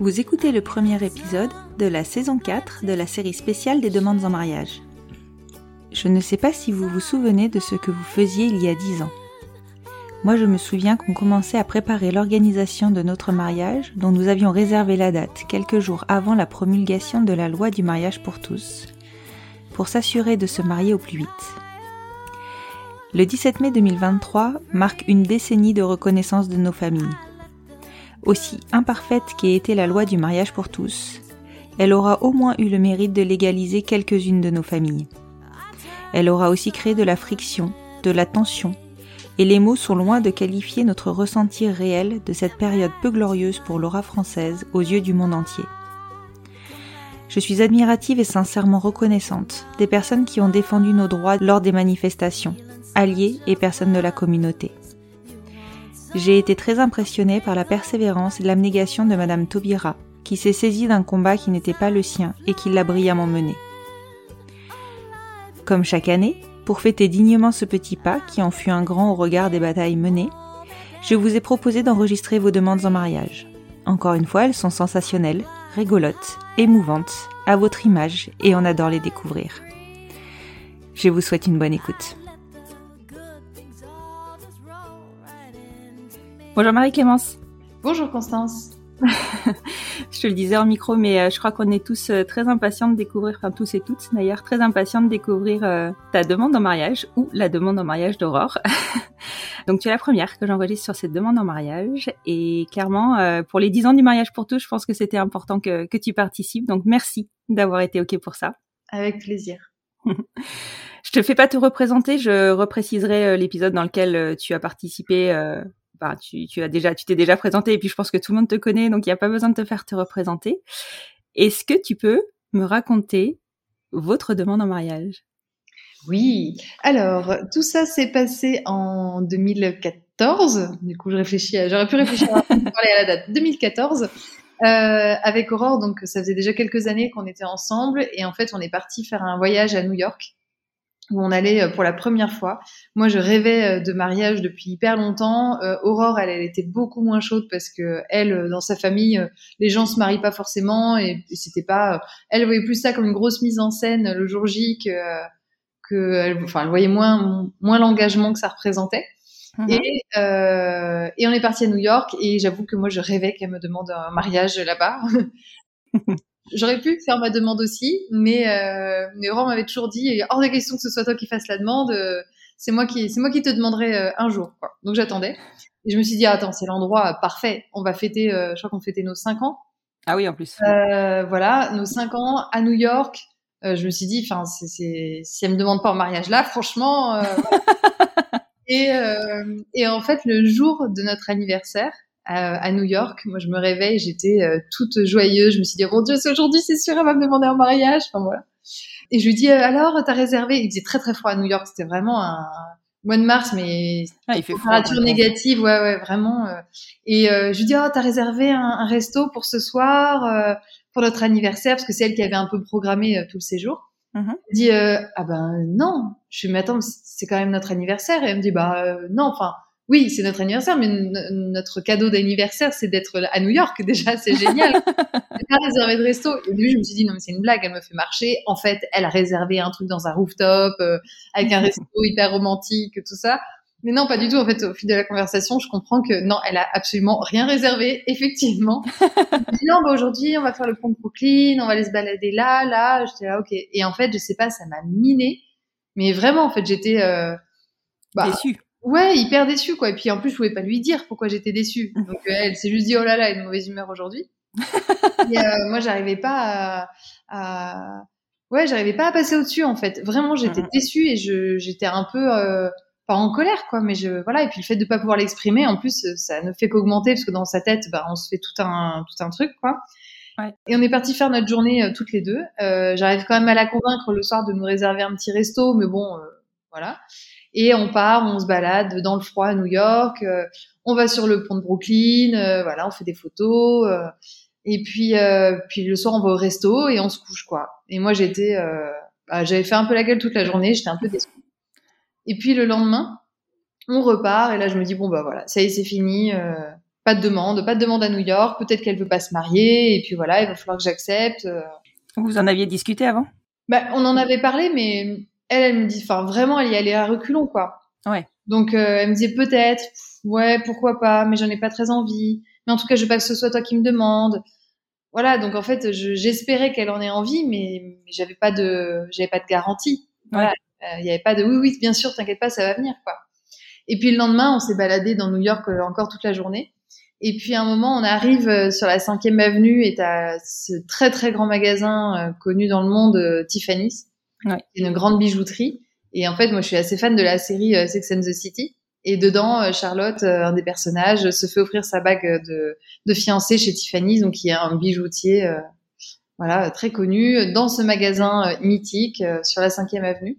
Vous écoutez le premier épisode de la saison 4 de la série spéciale des demandes en mariage. Je ne sais pas si vous vous souvenez de ce que vous faisiez il y a 10 ans. Moi je me souviens qu'on commençait à préparer l'organisation de notre mariage dont nous avions réservé la date quelques jours avant la promulgation de la loi du mariage pour tous, pour s'assurer de se marier au plus vite. Le 17 mai 2023 marque une décennie de reconnaissance de nos familles. Aussi imparfaite qu'ait été la loi du mariage pour tous, elle aura au moins eu le mérite de légaliser quelques-unes de nos familles. Elle aura aussi créé de la friction, de la tension, et les mots sont loin de qualifier notre ressenti réel de cette période peu glorieuse pour l'aura française aux yeux du monde entier. Je suis admirative et sincèrement reconnaissante des personnes qui ont défendu nos droits lors des manifestations, alliés et personnes de la communauté. J'ai été très impressionnée par la persévérance et l'abnégation de Madame Taubira, qui s'est saisie d'un combat qui n'était pas le sien et qui l'a brillamment mené. Comme chaque année, pour fêter dignement ce petit pas qui en fut un grand au regard des batailles menées, je vous ai proposé d'enregistrer vos demandes en mariage. Encore une fois, elles sont sensationnelles, rigolotes, émouvantes, à votre image et on adore les découvrir. Je vous souhaite une bonne écoute. Bonjour Marie-Clémence. Bonjour Constance. je te le disais en micro, mais euh, je crois qu'on est tous euh, très impatients de découvrir, enfin tous et toutes d'ailleurs, très impatients de découvrir euh, ta demande en mariage ou la demande en mariage d'Aurore. Donc tu es la première que j'enregistre sur cette demande en mariage et clairement, pour les 10 ans du mariage pour tous, je pense que c'était important que, que tu participes. Donc merci d'avoir été OK pour ça. Avec plaisir. je te fais pas te représenter, je repréciserai l'épisode dans lequel tu as participé tu, as déjà, tu t'es déjà présenté et puis je pense que tout le monde te connaît, donc il n'y a pas besoin de te faire te représenter. Est-ce que tu peux me raconter votre demande en mariage? Oui. Alors, tout ça s'est passé en 2014. Du coup, je réfléchis, j'aurais pu réfléchir à la date 2014. Euh, avec Aurore, donc ça faisait déjà quelques années qu'on était ensemble et en fait on est parti faire un voyage à New York où on allait euh, pour la première fois. Moi, je rêvais euh, de mariage depuis hyper longtemps. Euh, Aurore, elle, elle, était beaucoup moins chaude parce que elle, dans sa famille, les gens se marient pas forcément et, c'était pas. elle voyait plus ça comme une grosse mise en scène le jour J que que, elle, enfin, elle voyait moins moins l'engagement que ça représentait. Mhm. Et, euh, et on est parti à New York et j'avoue que moi je rêvais qu'elle me demande un mariage là-bas. J'aurais pu faire ma demande aussi, mais euh, mais Aurore m'avait toujours dit hors de question que ce soit toi qui fasses la demande. Euh, c'est moi qui c'est moi qui te demanderai euh, un jour. Quoi. Donc j'attendais. Et je me suis dit attends c'est l'endroit parfait. On va fêter. Euh, je crois qu'on fêtait nos cinq ans. Ah oui en plus. Voilà nos cinq ans à New York. je me suis dit enfin si elle me demande pas en mariage là franchement. et et en fait le jour de notre anniversaire à, New York. Moi, je me réveille, j'étais euh, toute joyeuse. Je me suis dit, oh mon Dieu, c'est aujourd'hui, c'est sûr, elle va me demander un mariage. Enfin, voilà. Et je lui dis, euh, alors, t'as réservé? Il faisait très, très froid à New York. C'était vraiment un mois de mars, mais ah, il fait température négative, ouais, ouais, vraiment. Euh. Et je lui dis, oh, t'as réservé un, un, resto pour ce soir, pour notre anniversaire, parce que c'est elle qui avait un peu programmé tout le séjour. Mm Elle dit, ah ben non. Je lui dis, mais attends, c'est quand même notre anniversaire. Et elle me dit, bah non, enfin, oui, c'est notre anniversaire, mais notre cadeau d'anniversaire, c'est d'être à New York. Déjà, c'est génial. Elle pas réservé de resto. Et début, je me suis dit, non, mais c'est une blague, elle me fait marcher. En fait, elle a réservé un truc dans un rooftop, euh, avec un resto hyper romantique, tout ça. Mais non, pas du tout. En fait, au fil de la conversation, je comprends que non, elle a absolument rien réservé, effectivement. dit, non, bah, aujourd'hui, on va faire le pont de Brooklyn, on va aller se balader là, là. J'étais là, ok. Et en fait, je sais pas, ça m'a miné. Mais vraiment, en fait, j'étais, euh, bah, déçue. Ouais, hyper déçue, quoi. Et puis, en plus, je pouvais pas lui dire pourquoi j'étais déçue. Donc, euh, elle s'est juste dit, oh là là, elle est de mauvaise humeur aujourd'hui. et euh, moi, j'arrivais pas à, à... ouais, j'arrivais pas à passer au-dessus, en fait. Vraiment, j'étais mmh. déçue et je, j'étais un peu, euh, pas en colère, quoi. Mais je, voilà. Et puis, le fait de pas pouvoir l'exprimer, en plus, ça ne fait qu'augmenter parce que dans sa tête, bah, on se fait tout un, tout un truc, quoi. Ouais. Et on est parti faire notre journée euh, toutes les deux. Euh, J'arrive quand même à la convaincre le soir de nous réserver un petit resto, mais bon, euh, voilà. Et on part, on se balade dans le froid à New York. Euh, on va sur le pont de Brooklyn. voilà, on fait des photos. et puis, puis le soir, on va au resto et on se couche, quoi. Et moi, j'étais, bah, j'avais fait un peu la gueule toute la journée. J'étais un peu déçue. Et puis le lendemain, on repart et là, je me dis bon bah voilà, ça y est, c'est fini. Pas de demande, pas de demande à New York. Peut-être qu'elle veut pas se marier et puis voilà, il va falloir que j'accepte. Euh. Vous en aviez discuté avant? Bah, on en avait parlé, mais elle, elle me dit, enfin vraiment, elle y allait à reculons quoi. Ouais. Donc euh, elle me disait peut-être, ouais, pourquoi pas, mais j'en ai pas très envie. Mais en tout cas, je veux pas que ce soit toi qui me demande. Voilà, donc en fait, j'espérais qu'elle en ait envie, mais, j'avais pas de, j'avais pas de garantie. Voilà, euh, il y avait pas de oui, oui, bien sûr, t'inquiète pas, ça va venir quoi. Et puis le lendemain, on s'est baladé dans New York encore toute la journée. Et puis à un moment, on arrive euh, sur la 5e avenue et à ce très très grand magasin euh, connu dans le monde, euh, Tiffany's, ouais. une grande bijouterie. Et en fait, moi, je suis assez fan de la série Sex and the City. Et dedans, Charlotte, un des personnages, se fait offrir sa bague de, de fiancée chez Tiffany's, donc qui est un bijoutier, voilà, très connu, dans ce magasin mythique sur la 5e avenue.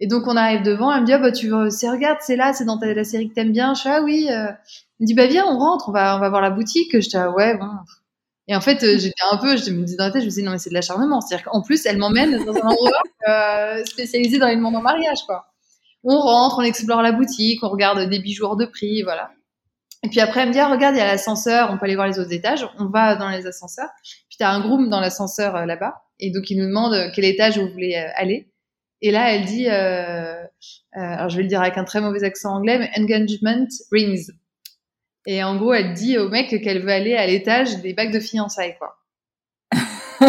Et donc on arrive devant, elle me dit ah bah tu veux, c'est regarde c'est là, c'est dans ta, la série que t'aimes bien. Je suis ah oui. Euh. Elle me dit bah viens on rentre, on va on va voir la boutique. J'étais ah ouais bon. Et en fait euh, j'étais un peu, je me disais dans la tête, je me disais non mais c'est de l'acharnement. C'est-à-dire qu'en plus elle m'emmène dans un endroit euh, spécialisé dans les demandes en mariage quoi. On rentre, on explore la boutique, on regarde des bijoux hors de prix, voilà. Et puis après elle me dit ah regarde il y a l'ascenseur, on peut aller voir les autres étages. On va dans les ascenseurs. Puis t'as un groom dans l'ascenseur euh, là-bas et donc il nous demande quel étage vous voulez aller. Et là, elle dit, alors je vais le dire avec un très mauvais accent anglais, mais engagement rings. Et en gros, elle dit au mec qu'elle veut aller à l'étage des bagues de fiançailles, quoi.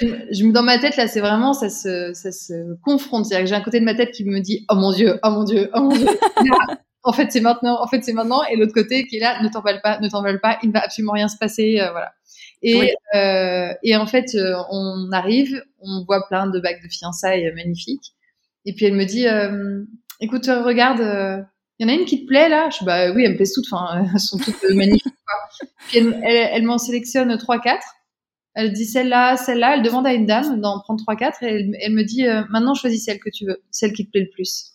je, me dans ma tête là, c'est vraiment ça se ça se confronte. C'est-à-dire que j'ai un côté de ma tête qui me dit oh mon dieu, oh mon dieu, oh mon dieu. en fait, c'est maintenant, en fait, c'est maintenant. Et l'autre côté qui est là, ne t'emballe pas, ne t'emballe pas, il ne va absolument rien se passer, euh, voilà. Et, euh, et en fait, euh, on arrive, on voit plein de bagues de fiançailles magnifiques. Et puis elle me dit, euh, écoute, regarde, il y en a une qui te plaît là? Je bah oui, elles me plaisent toutes, enfin, elles sont toutes magnifiques. Quoi. Puis elle, elle, m'en sélectionne trois, quatre. Elle dit celle-là, celle-là. Elle demande à une dame d'en prendre trois, quatre. Et elle, elle me dit, maintenant choisis celle que tu veux, celle qui te plaît le plus.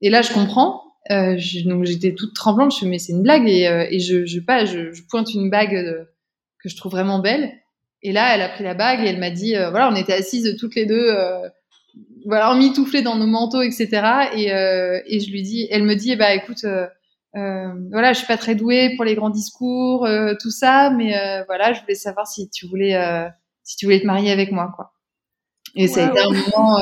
Et là, je comprends. Euh, donc j'étais toute tremblante. Je suis mais c'est une blague et, et je, je pas, je, je pointe une bague de, que je trouve vraiment belle. Et là, elle a pris la bague et elle m'a dit, euh, voilà, on était assises toutes les deux, euh, voilà, emmitouflées dans nos manteaux, etc. Et, euh, et je lui dis, elle me dit, bah écoute, euh, euh, voilà, je suis pas très douée pour les grands discours, tout ça, mais voilà, je voulais savoir si tu voulais, si tu voulais te marier avec moi, quoi. Et ça a été un moment,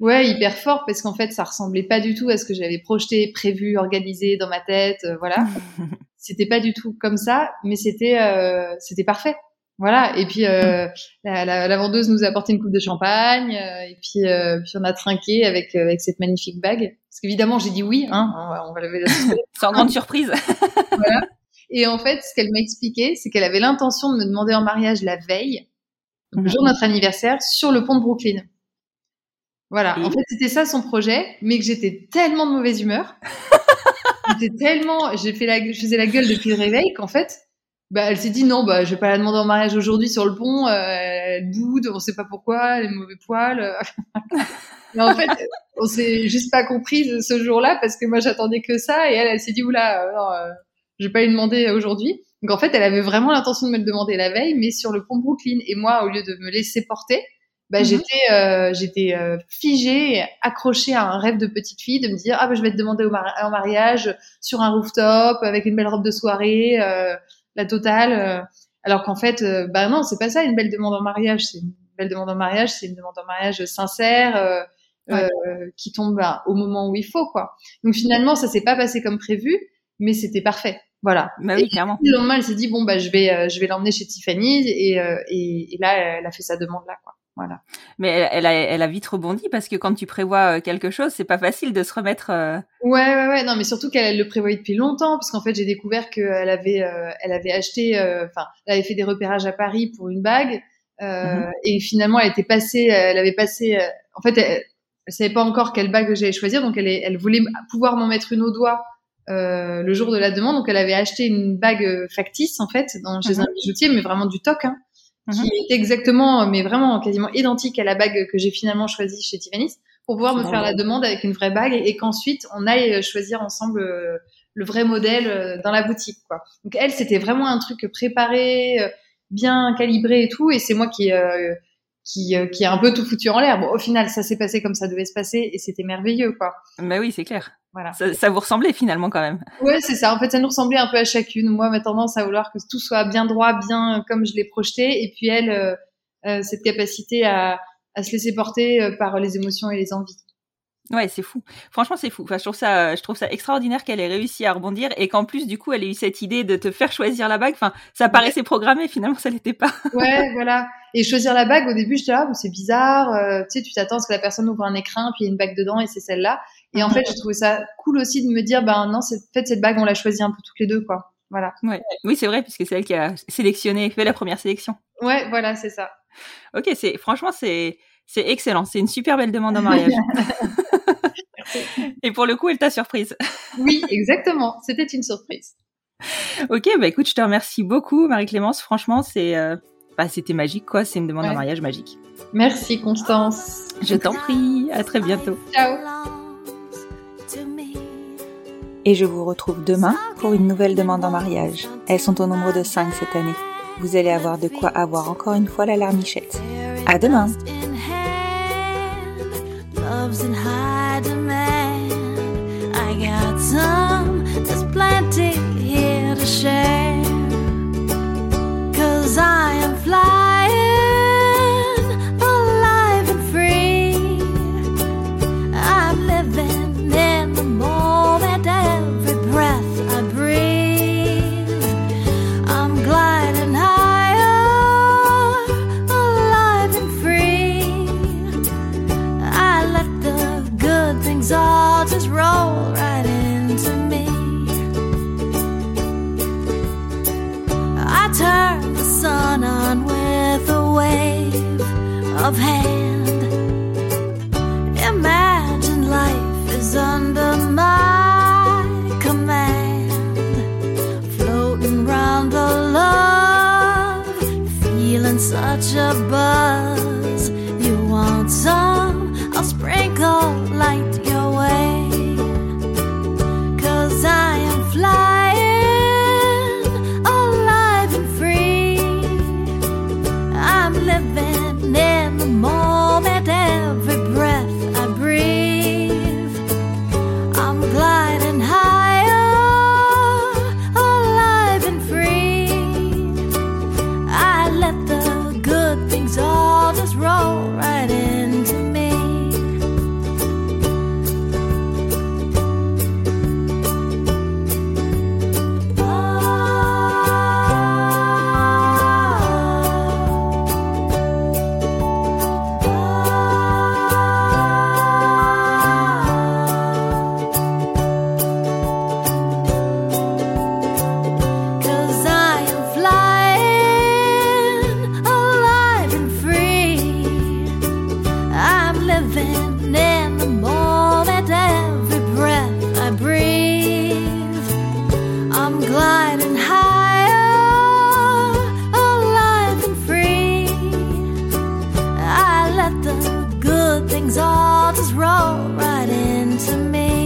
ouais, hyper fort parce qu'en fait, ça ressemblait pas du tout à ce que j'avais projeté, prévu, organisé dans ma tête, voilà. c'était pas du tout comme ça, mais c'était euh, c'était parfait. Voilà. Et puis euh, la, la, la, vendeuse nous a apporté une coupe de champagne, euh, et puis euh, puis on a trinqué avec avec cette magnifique bague. Parce qu'évidemment j'ai dit oui, hein, on va, on va lever la Sans grande surprise. voilà. Et en fait, ce qu'elle m'a expliqué, c'est qu'elle avait l'intention de me demander en mariage la veille, le jour de notre anniversaire, sur le pont de Brooklyn. Voilà. En fait, c'était ça son projet, mais que j'étais tellement de mauvaise humeur J'étais tellement, j'ai fait la, je faisais la gueule depuis le réveil qu'en fait, bah, elle s'est dit non, bah, je vais pas la demander en mariage aujourd'hui sur le pont, euh, elle boude, on sait pas pourquoi, elle est mauvais poil. Mais en fait, on s'est juste pas compris ce jour-là parce que moi j'attendais que ça et elle, elle s'est dit oula, non, euh, je vais pas lui demander aujourd'hui. Donc en fait, elle avait vraiment l'intention de me le demander la veille, mais sur le pont Brooklyn. Et moi, au lieu de me laisser porter, bah, Mhm. j'étais euh, j'étais euh, figée, accrochée à un rêve de petite fille, de me dire ah bah je vais te demander au mari- en mariage sur un rooftop avec une belle robe de soirée, euh, la totale. euh. alors qu'en fait, euh, bah non, c'est pas ça une belle demande en mariage. C'est une belle demande en mariage, c'est une demande en mariage sincère. euh, Ouais. euh, qui tombe bah, au moment où il faut quoi. Donc finalement ça s'est pas passé comme prévu, mais c'était parfait. Voilà. Bah oui, clairement. Le lendemain, elle s'est dit bon bah je vais euh, je vais l'emmener chez Tiffany et, euh, et et là elle a fait sa demande là quoi. Voilà. Mais elle, elle a, elle a vite rebondi parce que quand tu prévois euh, quelque chose, c'est pas facile de se remettre. euh, Ouais ouais ouais non mais surtout qu'elle elle le prévoyait depuis longtemps parce qu'en fait j'ai découvert qu'elle avait euh, elle avait acheté euh, enfin elle avait fait des repérages à Paris pour une bague euh, Mhm. et finalement elle était passée elle avait passé euh, en fait elle, elle savait pas encore quelle bague j'allais choisir donc elle voulait pouvoir m'en mettre une au doigt euh, le jour de la demande donc elle avait acheté une bague euh, factice en fait dans, chez Mhm. un bijoutier mais vraiment du toc hein, qui Mhm. était exactement mais vraiment quasiment identique à la bague que j'ai finalement choisie chez Tiffany's pour pouvoir me faire la demande avec une vraie bague et, et qu'ensuite on aille euh, choisir ensemble euh, le vrai modèle euh, dans la boutique quoi. Donc elle c'était vraiment un truc préparé, bien calibré et tout et c'est moi qui euh, qui euh, qui a un peu tout foutu en l'air. Bon au final ça s'est passé comme ça devait se passer et c'était merveilleux quoi. Bah oui, c'est clair. Voilà. Ça, ça vous ressemblait finalement quand même. Ouais, c'est ça. En fait, ça nous ressemblait un peu à chacune. Moi, ma tendance à vouloir que tout soit bien droit, bien euh, comme je l'ai projeté. Et puis elle, euh, euh, cette capacité à, à se laisser porter euh, par les émotions et les envies. Ouais, c'est fou. Franchement, c'est fou. Enfin, je trouve ça, je trouve ça extraordinaire qu'elle ait réussi à rebondir et qu'en plus, du coup, elle ait eu cette idée de te faire choisir la bague. Enfin, ça paraissait programmé, finalement, ça l'était pas. Ouais, voilà. Et choisir la bague, au début, j'étais là, c'est bizarre. euh, tu sais, tu t'attends à ce que la personne ouvre un écrin, puis il y a une bague dedans et c'est celle-là. Et en fait, j'ai trouvé ça cool aussi de me dire, ben non, fait cette bague, on l'a choisie un peu toutes les deux, quoi. Voilà. Ouais. Oui, c'est vrai, puisque c'est elle qui a sélectionné, fait la première sélection. Ouais, voilà, c'est ça. Ok, c'est, franchement, c'est, c'est excellent. C'est une super belle demande en mariage. et pour le coup, elle t'a surprise. Oui, exactement. C'était une surprise. Ok, bah écoute, je te remercie beaucoup, Marie-Clémence. Franchement, c'est, euh, bah, c'était magique, quoi. C'est une demande en mariage magique. Merci, Constance. Je t'en prie. À très bientôt. Ciao. Et je vous retrouve demain pour une nouvelle demande en mariage. Elles sont au nombre de 5 cette année. Vous allez avoir de quoi avoir encore une fois la larmichette. À demain! Hand. roll right into me.